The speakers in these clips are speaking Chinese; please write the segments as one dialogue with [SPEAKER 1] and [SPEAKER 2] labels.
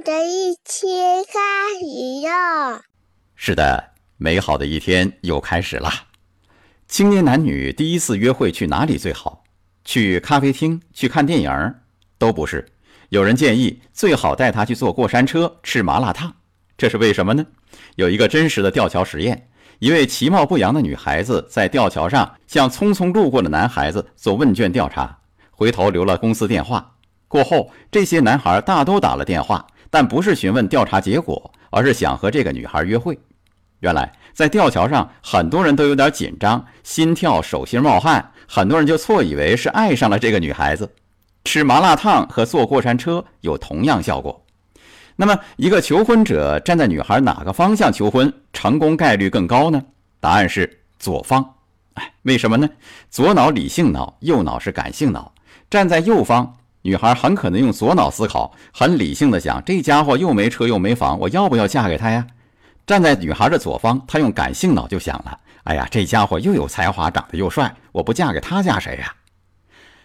[SPEAKER 1] 的一天开始了。
[SPEAKER 2] 是的，美好的一天又开始了。青年男女第一次约会去哪里最好？去咖啡厅？去看电影？都不是。有人建议最好带他去坐过山车，吃麻辣烫。这是为什么呢？有一个真实的吊桥实验：一位其貌不扬的女孩子在吊桥上向匆匆路过的男孩子做问卷调查，回头留了公司电话。过后，这些男孩大都打了电话，但不是询问调查结果，而是想和这个女孩约会。原来，在吊桥上，很多人都有点紧张，心跳、手心冒汗，很多人就错以为是爱上了这个女孩子。吃麻辣烫和坐过山车有同样效果。那么，一个求婚者站在女孩哪个方向求婚，成功概率更高呢？答案是左方。哎，为什么呢？左脑理性脑，右脑是感性脑。站在右方。女孩很可能用左脑思考，很理性的想：这家伙又没车又没房，我要不要嫁给他呀？站在女孩的左方，她用感性脑就想了：哎呀，这家伙又有才华，长得又帅，我不嫁给他嫁谁呀？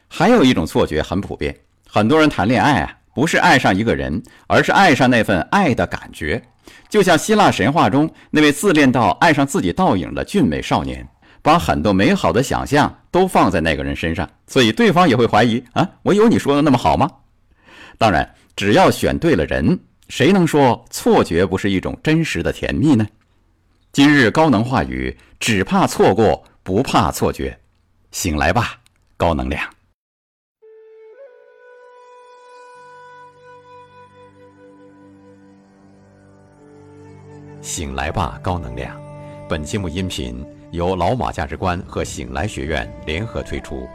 [SPEAKER 2] 还有一种错觉很普遍，很多人谈恋爱啊，不是爱上一个人，而是爱上那份爱的感觉，就像希腊神话中那位自恋到爱上自己倒影的俊美少年。把很多美好的想象都放在那个人身上，所以对方也会怀疑啊，我有你说的那么好吗？当然，只要选对了人，谁能说错觉不是一种真实的甜蜜呢？今日高能话语，只怕错过，不怕错觉。醒来吧，高能量！醒来吧，高能量！本节目音频。由老马价值观和醒来学院联合推出，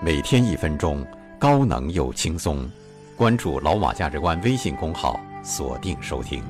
[SPEAKER 2] 每天一分钟，高能又轻松。关注老马价值观微信公号，锁定收听。